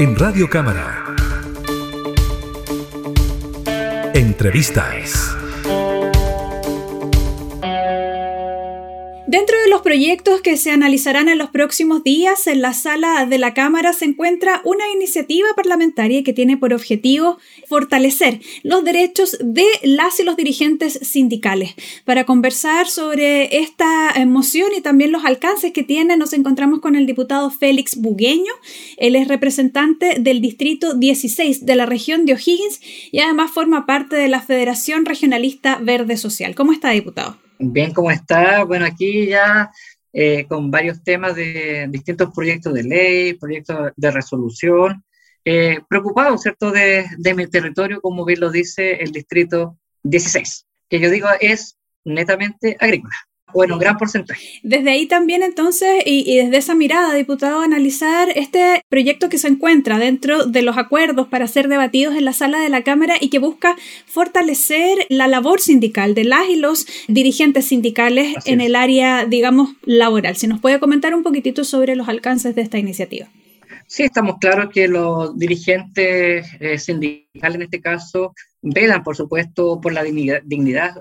En Radio Cámara. Entrevistas. Dentro de los proyectos que se analizarán en los próximos días, en la sala de la Cámara se encuentra una iniciativa parlamentaria que tiene por objetivo fortalecer los derechos de las y los dirigentes sindicales. Para conversar sobre esta moción y también los alcances que tiene, nos encontramos con el diputado Félix Bugueño. Él es representante del Distrito 16 de la región de O'Higgins y además forma parte de la Federación Regionalista Verde Social. ¿Cómo está, diputado? Bien, ¿cómo está? Bueno, aquí ya eh, con varios temas de distintos proyectos de ley, proyectos de resolución. Eh, preocupado, ¿cierto?, de, de mi territorio, como bien lo dice el distrito 16, que yo digo es netamente agrícola bueno, un gran porcentaje. Desde ahí también entonces, y, desde esa mirada, diputado, analizar este proyecto que se encuentra dentro de los acuerdos para ser debatidos en la sala de la Cámara y que busca fortalecer la labor sindical de las y los dirigentes sindicales en el área, digamos, laboral. Si nos puede comentar un poquitito sobre los alcances de esta iniciativa. Sí, estamos claros que los dirigentes eh, sindicales en este caso velan, por supuesto, por la dignidad,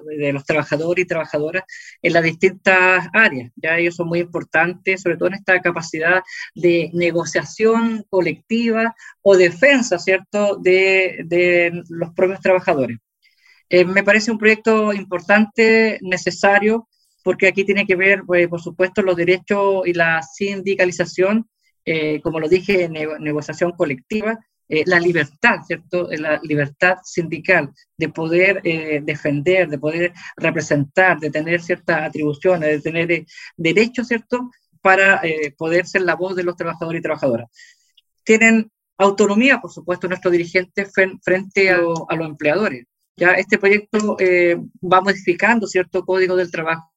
de los trabajadores y trabajadoras en las distintas áreas. Ya ellos son muy importantes, sobre todo en esta capacidad de negociación colectiva o defensa, ¿cierto?, de, los propios trabajadores. Eh, me parece un proyecto importante, necesario, porque aquí tiene que ver, pues, por supuesto, los derechos y la sindicalización eh, como lo dije, negociación colectiva, eh, la libertad, ¿cierto? Eh, la libertad sindical de poder defender, de poder representar, de tener ciertas atribuciones, de tener derechos, ¿cierto? Para poder ser la voz de los trabajadores y trabajadoras. Tienen autonomía, por supuesto, nuestros dirigentes frente a, a los empleadores. Ya este proyecto va modificando cierto código del trabajo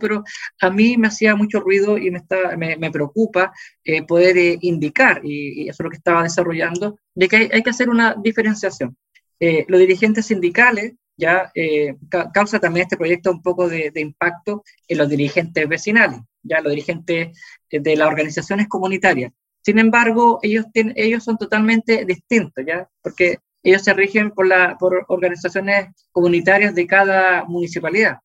pero a mí me hacía mucho ruido y me, está, me, me preocupa eh, poder eh, indicar, y, eso es lo que estaba desarrollando, de que hay, hay que hacer una diferenciación. Eh, los dirigentes sindicales ya causa también este proyecto un poco de, de, impacto en los dirigentes vecinales, ya los dirigentes de las organizaciones comunitarias. Sin embargo, ellos, tienen, ellos son totalmente distintos, ¿ya? Porque ellos se rigen por, la, por organizaciones comunitarias de cada municipalidad.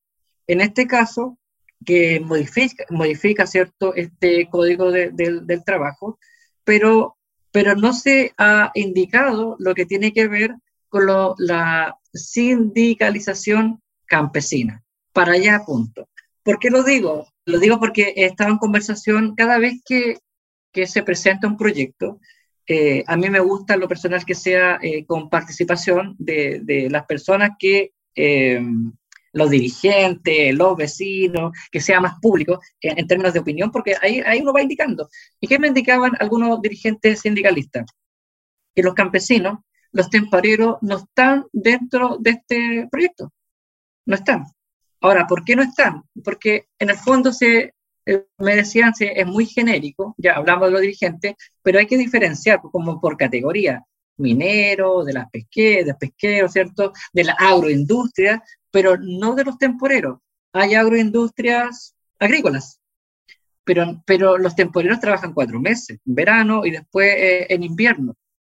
En este caso, que modifica, modifica ¿cierto? este código del trabajo, pero, pero no se ha indicado lo que tiene que ver con la sindicalización campesina. Para allá, punto. ¿Por qué lo digo? Lo digo porque he estado en conversación cada vez que, que se presenta un proyecto. Eh, a mí me gusta lo personal que sea eh, con participación de, de, las personas que eh, los dirigentes, los vecinos, que sea más público en, términos de opinión, porque ahí, ahí uno va indicando. ¿Y qué me indicaban algunos dirigentes sindicalistas? Que los campesinos, los temporeros, no están dentro de este proyecto. No están. Ahora, ¿por qué no están? Porque en el fondo se, eh, me decían, es muy genérico, ya hablamos de los dirigentes, pero hay que diferenciar como por categoría minero, de las pesqueras, de pesqueros, ¿cierto? De la agroindustria, pero no de los temporeros. Hay agroindustrias agrícolas, pero, pero los temporeros trabajan cuatro meses, en verano y después eh, en invierno.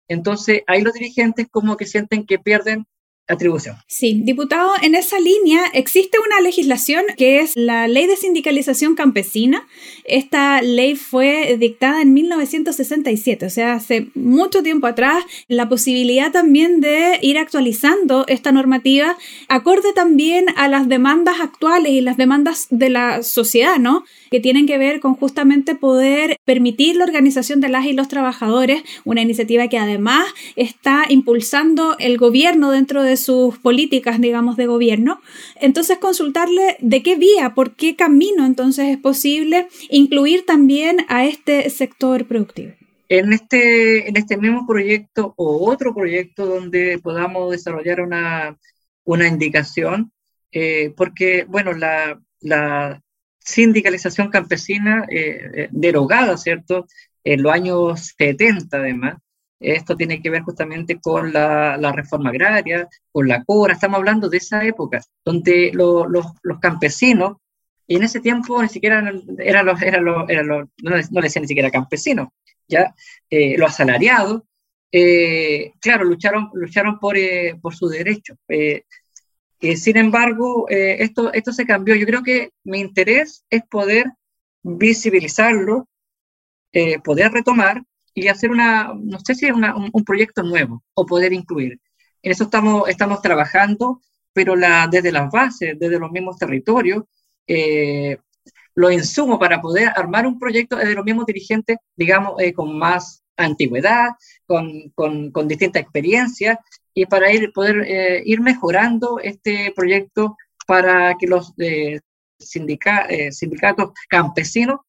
Entonces, ahí los dirigentes como que sienten que pierden atribución. Sí, diputado, en esa línea existe una legislación que es la Ley de Sindicalización Campesina. Esta ley fue dictada en 1967, o sea, hace mucho tiempo atrás, la posibilidad también de ir actualizando esta normativa acorde también a las demandas actuales y las demandas de la sociedad, ¿no? Que tienen que ver con justamente poder permitir la organización de las y los trabajadores, una iniciativa que además está impulsando el gobierno dentro de sus políticas, digamos, de gobierno. Entonces, consultarle de qué vía, por qué camino entonces es posible incluir también a este sector productivo. En este, en este mismo proyecto o otro proyecto donde podamos desarrollar una, una indicación, eh, porque, bueno, la, la sindicalización campesina eh, eh, derogada, ¿cierto? En los años 70, además, esto tiene que ver justamente con la, reforma agraria, con la CORA, estamos hablando de esa época, donde los, campesinos, y en ese tiempo ni siquiera eran los, no, ni siquiera campesinos, ¿ya? Eh, los asalariados, eh, claro, lucharon, lucharon por, eh, por su derecho. sin embargo, esto, esto se cambió. Yo creo que mi interés es poder visibilizarlo, poder retomar y hacer una, no sé si es un, proyecto nuevo o poder incluir. En eso estamos, estamos trabajando, pero desde las bases, desde los mismos territorios, eh, los insumos para poder armar un proyecto es de los mismos dirigentes, digamos, eh, con más antigüedad, con, con, con distintas experiencias, y para ir, poder eh, ir mejorando este proyecto para que los eh, sindicatos campesinos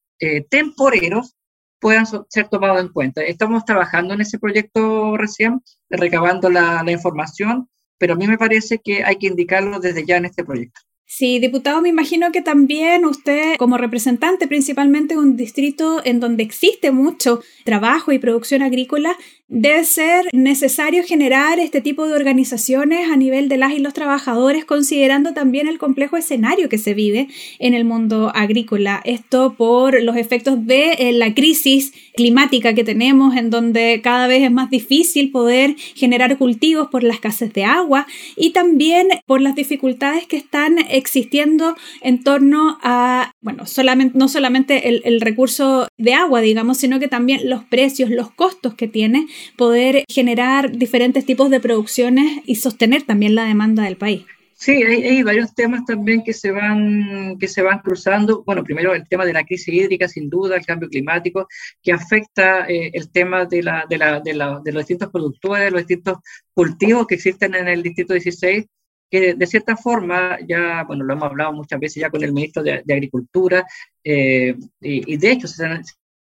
temporeros puedan ser tomados en cuenta. Estamos trabajando en ese proyecto recién, recabando la, la información, pero a mí me parece que hay que indicarlo desde ya en este proyecto. Sí, diputado, me imagino que también usted, como representante principalmente de un distrito en donde existe mucho trabajo y producción agrícola, debe ser necesario generar este tipo de organizaciones a nivel de las y los trabajadores, considerando también el complejo escenario que se vive en el mundo agrícola. Esto por los efectos de eh, la crisis climática que tenemos, en donde cada vez es más difícil poder generar cultivos por la escasez de agua y también por las dificultades que están existiendo en torno a, bueno, solamente, no solamente el, el recurso de agua, digamos, sino que también los precios, los costos que tiene poder generar diferentes tipos de producciones y sostener también la demanda del país. Sí, hay, varios temas también que se van que se van cruzando. Bueno, primero el tema de la crisis hídrica, sin duda, el cambio climático, que afecta eh, el tema de, la, de, la, de, la, de, los distintos productores, los distintos cultivos que existen en el Distrito 16, que de cierta forma, ya, bueno, lo hemos hablado muchas veces ya con el ministro de, Agricultura, eh, y, de hecho se,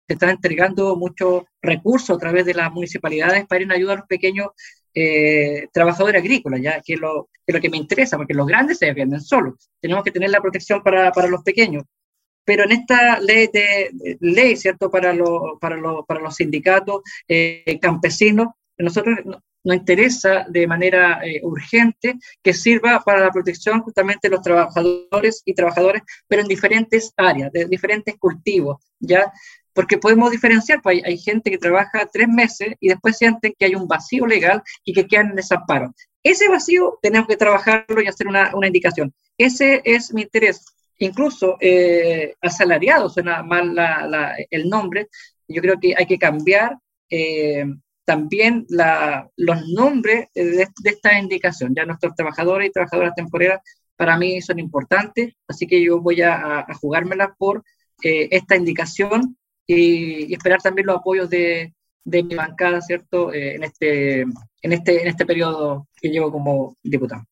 están entregando muchos recursos a través de las municipalidades para ir en ayuda a los pequeños eh, trabajadores agrícolas, ya que es lo, que lo que me interesa, porque los grandes se defienden solos. Tenemos que tener la protección para, para los pequeños. Pero en esta ley, de, ley ¿cierto? Para, lo, para, lo, para los sindicatos eh, campesinos, nosotros nos interesa de manera eh, urgente que sirva para la protección justamente de los trabajadores y trabajadoras, pero en diferentes áreas, de diferentes cultivos, ¿ya? porque podemos diferenciar, pues hay, gente que trabaja tres meses y después sienten que hay un vacío legal y que quedan en desamparo. Ese vacío tenemos que trabajarlo y hacer una, una indicación. Ese es mi interés. Incluso eh, asalariado suena mal la, el nombre. Yo creo que hay que cambiar eh, también la, los nombres de, esta indicación. Ya nuestros trabajadores y trabajadoras temporeras para mí son importantes, así que yo voy a, a jugármela por eh, esta indicación y, esperar también los apoyos de, de mi bancada, ¿cierto?, eh, en, este, en, este, en este periodo que llevo como diputado.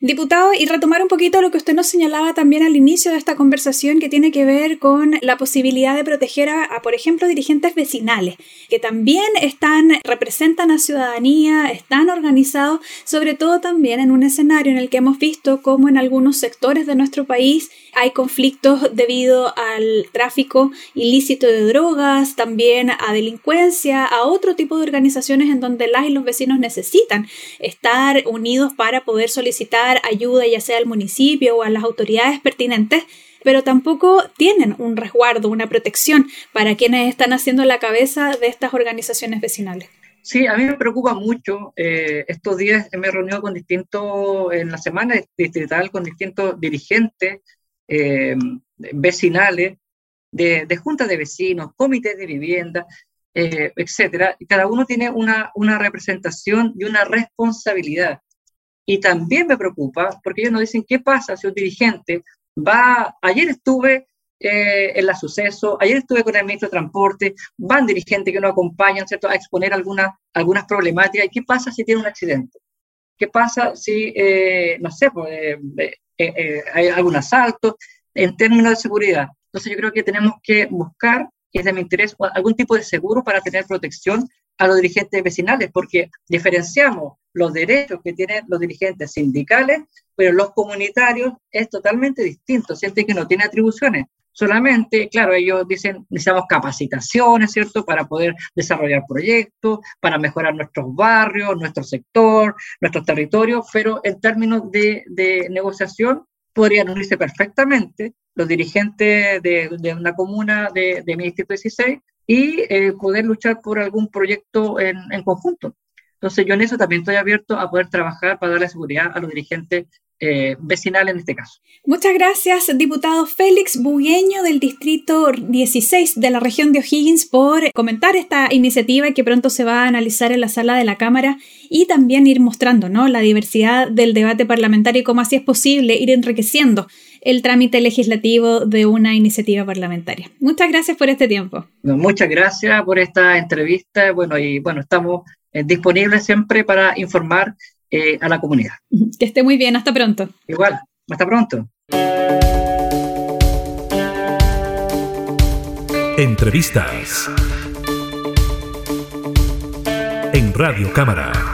Diputado, y retomar un poquito lo que usted nos señalaba también al inicio de esta conversación que tiene que ver con la posibilidad de proteger a, por ejemplo, dirigentes vecinales, que también están, representan a ciudadanía, están organizados, sobre todo también en un escenario en el que hemos visto cómo en algunos sectores de nuestro país hay conflictos debido al tráfico ilícito de drogas, también a delincuencia, a otro tipo de organizaciones en donde las y los vecinos necesitan estar unidos para poder solicitar ayuda ya sea al municipio o a las autoridades pertinentes, pero tampoco tienen un resguardo, una protección para quienes están haciendo la cabeza de estas organizaciones vecinales. Sí, a mí me preocupa mucho. Eh, estos días me he reunido con distintos, en la semana distrital, con distintos dirigentes eh, vecinales, de, de juntas de vecinos, comités de vivienda, eh, etcétera. Y cada uno tiene una, una representación y una responsabilidad. Y también me preocupa porque ellos nos dicen qué pasa si un dirigente va, ayer estuve eh, en la suceso, ayer estuve con el ministro de Transporte, van dirigentes que nos acompañan, ¿cierto?, a exponer algunas algunas problemáticas. ¿Y qué pasa si tiene un accidente? ¿Qué pasa si, eh, no sé, pues, eh, hay algún asalto en términos de seguridad? Entonces yo creo que tenemos que buscar, que es de mi interés, algún tipo de seguro para tener protección a los dirigentes vecinales, porque diferenciamos los derechos que tienen los dirigentes sindicales, pero los comunitarios es totalmente distinto, sienten que no tiene atribuciones. Solamente, claro, ellos dicen, necesitamos capacitaciones, ¿cierto?, para poder desarrollar proyectos, para mejorar nuestros barrios, nuestro sector, nuestros territorios, pero en términos de, negociación podrían unirse perfectamente los dirigentes de, de una comuna de, de mi distrito 16 y eh, poder luchar por algún proyecto en, en, conjunto. Entonces yo en eso también estoy abierto a poder trabajar para darle seguridad a los dirigentes eh, vecinal en este caso. Muchas gracias, diputado Félix Bugueño del Distrito 16 de la región de O'Higgins, por comentar esta iniciativa que pronto se va a analizar en la sala de la Cámara y también ir mostrando ¿no? la diversidad del debate parlamentario y cómo así es posible ir enriqueciendo el trámite legislativo de una iniciativa parlamentaria. Muchas gracias por este tiempo. muchas gracias por esta entrevista. Bueno, y bueno, estamos eh, disponibles siempre para informar eh, a la comunidad. Que esté muy bien, hasta pronto. Igual, hasta pronto. Entrevistas en Radio Cámara.